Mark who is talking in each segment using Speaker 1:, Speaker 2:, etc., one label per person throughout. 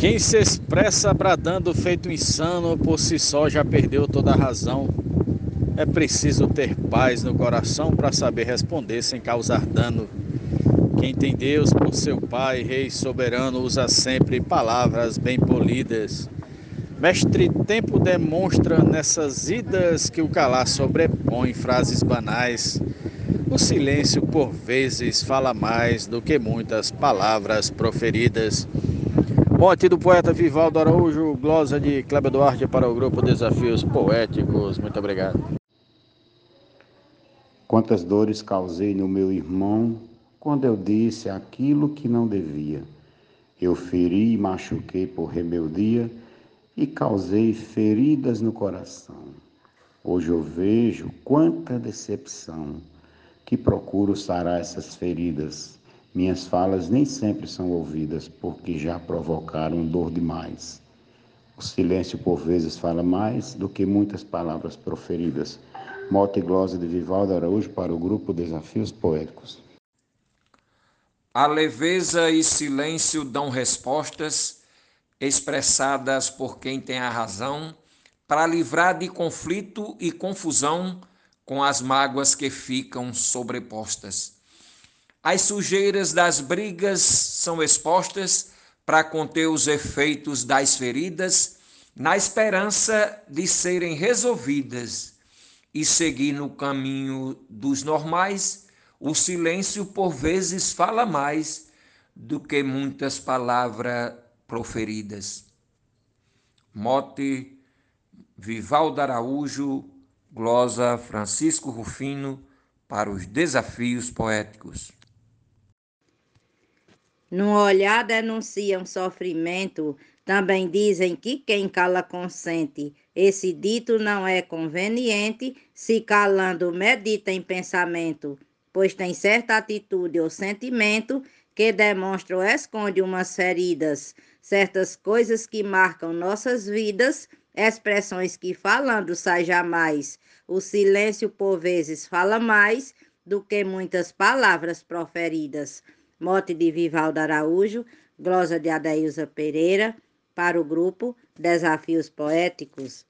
Speaker 1: Quem se expressa bradando feito insano, por si só já perdeu toda a razão. É preciso ter paz no coração para saber responder sem causar dano. Quem tem Deus por seu Pai, Rei soberano, usa sempre palavras bem polidas. Mestre Tempo demonstra nessas idas que o calar sobrepõe frases banais. O silêncio, por vezes, fala mais do que muitas palavras proferidas. Mote do poeta Vivaldo Araújo, glosa de Cléber Duarte para o grupo Desafios Poéticos. Muito obrigado.
Speaker 2: Quantas dores causei no meu irmão quando eu disse aquilo que não devia. Eu feri e machuquei por rebeldia e causei feridas no coração. Hoje eu vejo quanta decepção que procuro sarar essas feridas. Minhas falas nem sempre são ouvidas, porque já provocaram dor demais. O silêncio por vezes fala mais do que muitas palavras proferidas. Mote e glosa de Vivaldo Araújo para o grupo Desafios Poéticos.
Speaker 3: A leveza e silêncio dão respostas expressadas por quem tem a razão, para livrar de conflito e confusão com as mágoas que ficam sobrepostas. As sujeiras das brigas são expostas para conter os efeitos das feridas, na esperança de serem resolvidas e seguir no caminho dos normais. O silêncio por vezes fala mais do que muitas palavras proferidas. Mote Vivaldo Araújo, glosa Francisco Rufino para os desafios poéticos.
Speaker 4: No olhar denunciam sofrimento, também dizem que quem cala consente. Esse dito não é conveniente, se calando medita em pensamento, pois tem certa atitude ou sentimento que demonstra ou esconde umas feridas certas coisas que marcam nossas vidas, expressões que falando sai jamais. O silêncio por vezes fala mais do que muitas palavras proferidas. Mote de Vivaldo Araújo, glosa de Adailza Pereira, para o grupo Desafios Poéticos.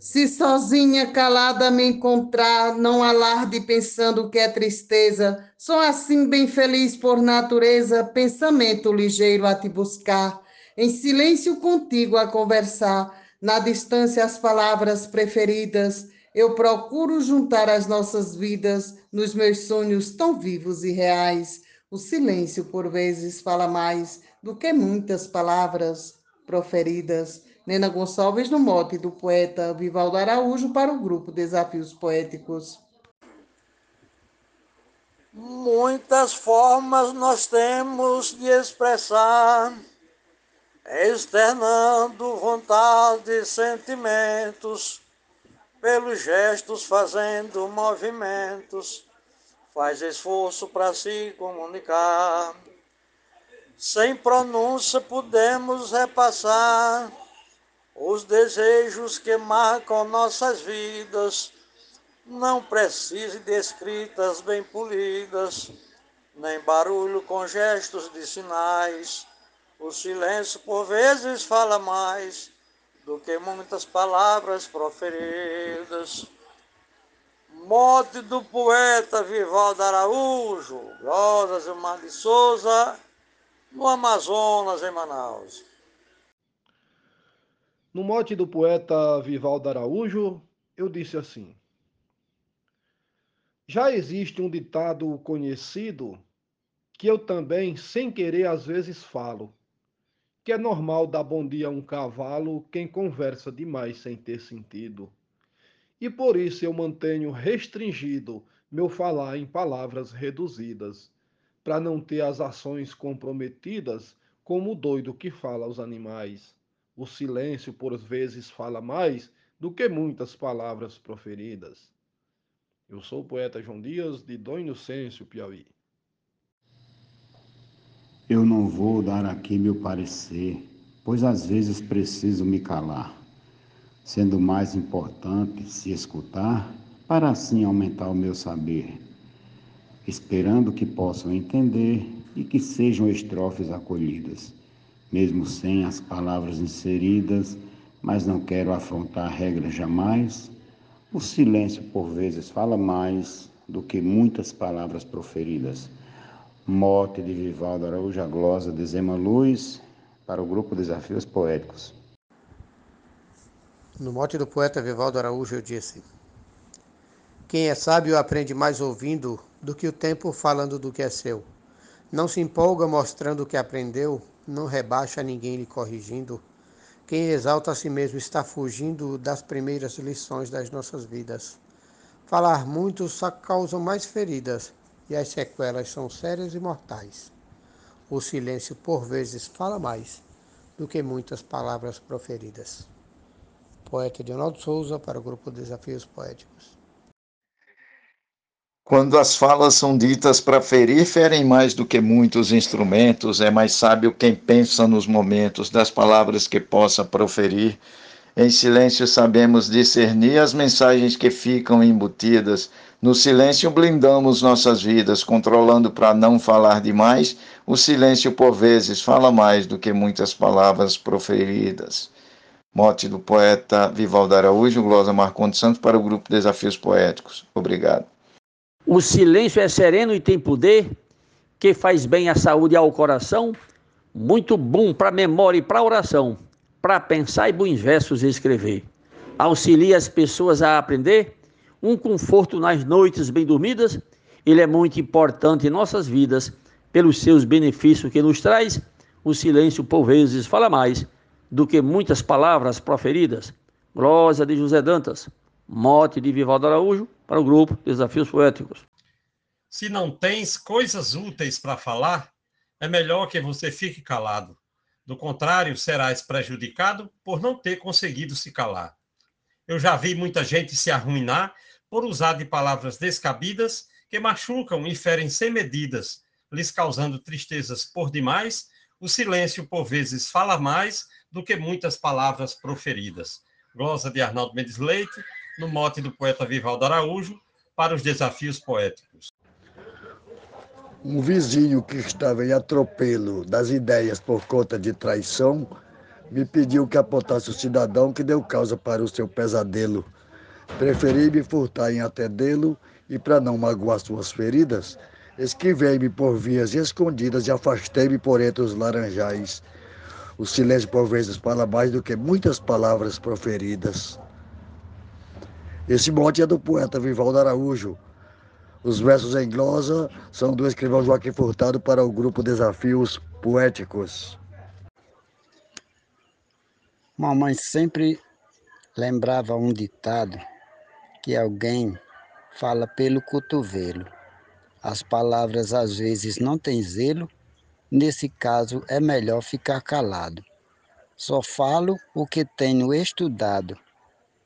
Speaker 5: Se sozinha calada me encontrar, não alarde pensando que é tristeza. Sou assim bem feliz por natureza, pensamento ligeiro a te buscar. Em silêncio contigo a conversar, na distância as palavras preferidas. Eu procuro juntar as nossas vidas nos meus sonhos tão vivos e reais. O silêncio por vezes fala mais do que muitas palavras proferidas. Nena Gonçalves, no mote do poeta Vivaldo Araújo, para o grupo Desafios Poéticos.
Speaker 6: Muitas formas nós temos de expressar, externando vontade e sentimentos, pelos gestos fazendo movimentos, faz esforço para se comunicar. Sem pronúncia podemos repassar os desejos que marcam nossas vidas não precise de escritas bem polidas, nem barulho com gestos de sinais. O silêncio por vezes fala mais do que muitas palavras proferidas. Mote do poeta Vivaldo Araújo, Rosa Gilmar de Souza, no Amazonas, em Manaus.
Speaker 7: No mote do poeta Vivaldo Araújo, eu disse assim: Já existe um ditado conhecido que eu também, sem querer, às vezes falo, que é normal dar bom dia a um cavalo quem conversa demais sem ter sentido. E por isso eu mantenho restringido meu falar em palavras reduzidas, para não ter as ações comprometidas como o doido que fala aos animais. O silêncio, por vezes, fala mais do que muitas palavras proferidas. Eu sou o poeta João Dias, de Dom Inocêncio, Piauí.
Speaker 2: Eu não vou dar aqui meu parecer, pois às vezes preciso me calar, sendo mais importante se escutar, para assim aumentar o meu saber, esperando que possam entender e que sejam estrofes acolhidas mesmo sem as palavras inseridas, mas não quero afrontar a regra jamais. O silêncio, por vezes, fala mais do que muitas palavras proferidas. Mote de Vivaldo Araújo, a glosa de Zema Luz, para o grupo Desafios Poéticos.
Speaker 8: No mote do poeta Vivaldo Araújo, eu disse: Quem é sábio aprende mais ouvindo do que o tempo falando do que é seu. Não se empolga mostrando o que aprendeu, não rebaixa ninguém lhe corrigindo. Quem exalta a si mesmo está fugindo das primeiras lições das nossas vidas. Falar muito só causa mais feridas e as sequelas são sérias e mortais. O silêncio, por vezes, fala mais do que muitas palavras proferidas. Poeta Leonardo Souza, para o grupo Desafios Poéticos.
Speaker 9: Quando as falas são ditas para ferir, ferem mais do que muitos instrumentos. É mais sábio quem pensa nos momentos das palavras que possa proferir. Em silêncio sabemos discernir as mensagens que ficam embutidas. No silêncio blindamos nossas vidas, controlando para não falar demais. O silêncio, por vezes, fala mais do que muitas palavras proferidas. Mote do poeta Vivaldo Araújo, Glosa Marcondes Santos, para o grupo Desafios Poéticos. Obrigado.
Speaker 10: O silêncio é sereno e tem poder, que faz bem à saúde e ao coração, muito bom para memória e para oração, para pensar e bons versos escrever. Auxilia as pessoas a aprender, um conforto nas noites bem dormidas, ele é muito importante em nossas vidas, pelos seus benefícios que nos traz. O silêncio, por vezes, fala mais do que muitas palavras proferidas. Glória de José Dantas. Mote de Vivaldo Araújo para o grupo Desafios Poéticos.
Speaker 11: Se não tens coisas úteis para falar, é melhor que você fique calado. Do contrário, serás prejudicado por não ter conseguido se calar. Eu já vi muita gente se arruinar por usar de palavras descabidas que machucam e ferem sem medidas, lhes causando tristezas por demais. O silêncio, por vezes, fala mais do que muitas palavras proferidas. Glosa de Arnaldo Mendes Leite, no mote do poeta Vivaldo Araújo, para os desafios poéticos.
Speaker 12: Um vizinho que estava em atropelo das ideias por conta de traição me pediu que apontasse o cidadão que deu causa para o seu pesadelo. Preferi me furtar em atendê-lo e, para não magoar suas feridas, esquivei-me por vias escondidas e afastei-me por entre os laranjais. O silêncio, por vezes, fala mais do que muitas palavras proferidas. Esse mote é do poeta Vivaldo Araújo. Os versos em glosa são do escrivão Joaquim Furtado para o grupo Desafios Poéticos.
Speaker 13: Mamãe sempre lembrava um ditado que alguém fala pelo cotovelo. As palavras às vezes não têm zelo, nesse caso é melhor ficar calado. Só falo o que tenho estudado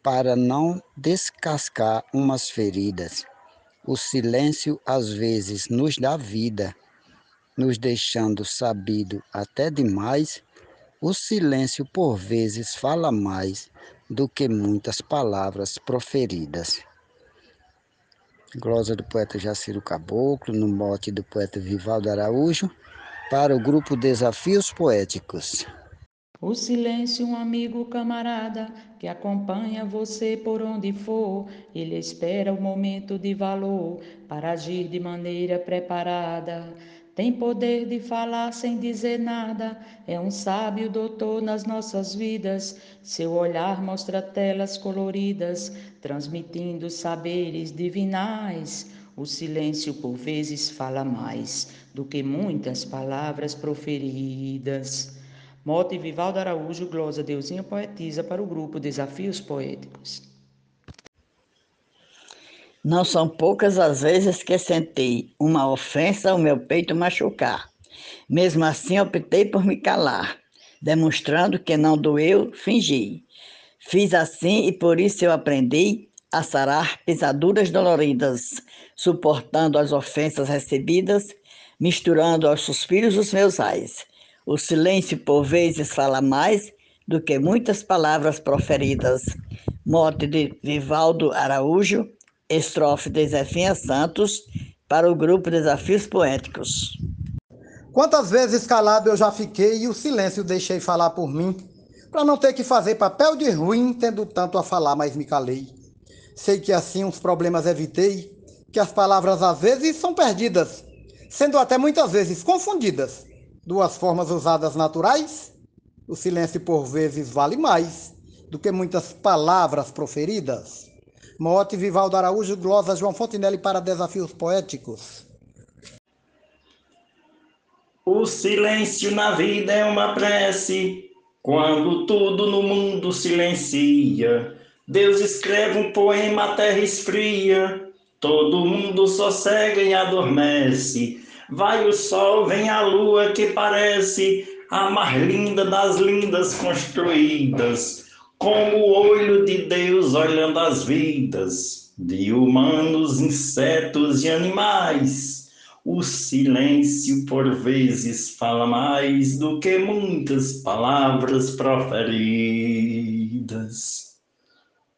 Speaker 13: para não descascar umas feridas. O silêncio às vezes nos dá vida, nos deixando sabido até demais. O silêncio por vezes fala mais do que muitas palavras proferidas. Glosa do poeta Jaciro Caboclo, no mote do poeta Vivaldo Araújo, para o grupo Desafios Poéticos.
Speaker 14: O silêncio, um amigo camarada que acompanha você por onde for, ele espera o momento de valor para agir de maneira preparada. Tem poder de falar sem dizer nada, é um sábio doutor nas nossas vidas. Seu olhar mostra telas coloridas, transmitindo saberes divinais. O silêncio por vezes fala mais do que muitas palavras proferidas. Mote Vivaldo Araújo, glosa Deusinha Poetisa para o grupo Desafios Poéticos.
Speaker 15: Não são poucas as vezes que senti uma ofensa ao meu peito machucar. Mesmo assim, optei por me calar, demonstrando que não doeu, fingi. Fiz assim e por isso eu aprendi a sarar pisaduras doloridas, suportando as ofensas recebidas, misturando aos suspiros os meus ais o silêncio, por vezes, fala mais do que muitas palavras proferidas. Mote de Vivaldo Araújo, estrofe de Zefinha Santos, para o grupo Desafios Poéticos.
Speaker 16: Quantas vezes calado eu já fiquei e o silêncio deixei falar por mim, para não ter que fazer papel de ruim, tendo tanto a falar, mas me calei. Sei que assim os problemas evitei, que as palavras às vezes são perdidas, sendo até muitas vezes confundidas. Duas formas usadas naturais, o silêncio por vezes vale mais do que muitas palavras proferidas. Mote Vivaldo Araújo, glosa João Fontinelli para Desafios Poéticos.
Speaker 17: O silêncio na vida é uma prece, quando tudo no mundo silencia. Deus escreve um poema, a terra esfria, todo mundo sossega e adormece. Vai o sol, vem a lua que parece a mais linda das lindas construídas, como o olho de Deus olhando as vidas de humanos, insetos e animais o silêncio por vezes fala mais do que muitas palavras proferidas.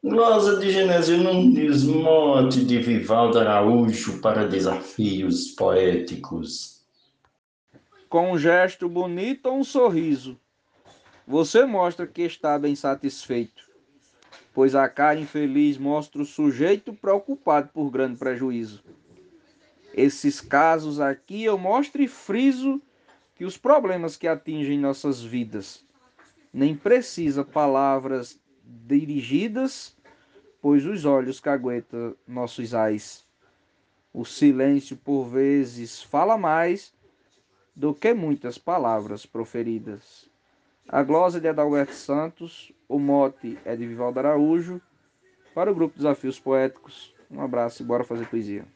Speaker 17: Glosa de Genésio Nunes, mote de Vivaldo Araújo para desafios poéticos.
Speaker 18: Com um gesto bonito um sorriso, você mostra que está bem satisfeito, pois a cara infeliz mostra o sujeito preocupado por grande prejuízo. Esses casos aqui eu mostro e friso que os problemas que atingem nossas vidas nem precisa palavras dirigidas, pois os olhos caguetam nossos ais. O silêncio por vezes fala mais do que muitas palavras proferidas. A glosa de Adalberto Santos, o mote é de Vivaldo Araújo. Para o grupo Desafios Poéticos, um abraço e bora fazer poesia.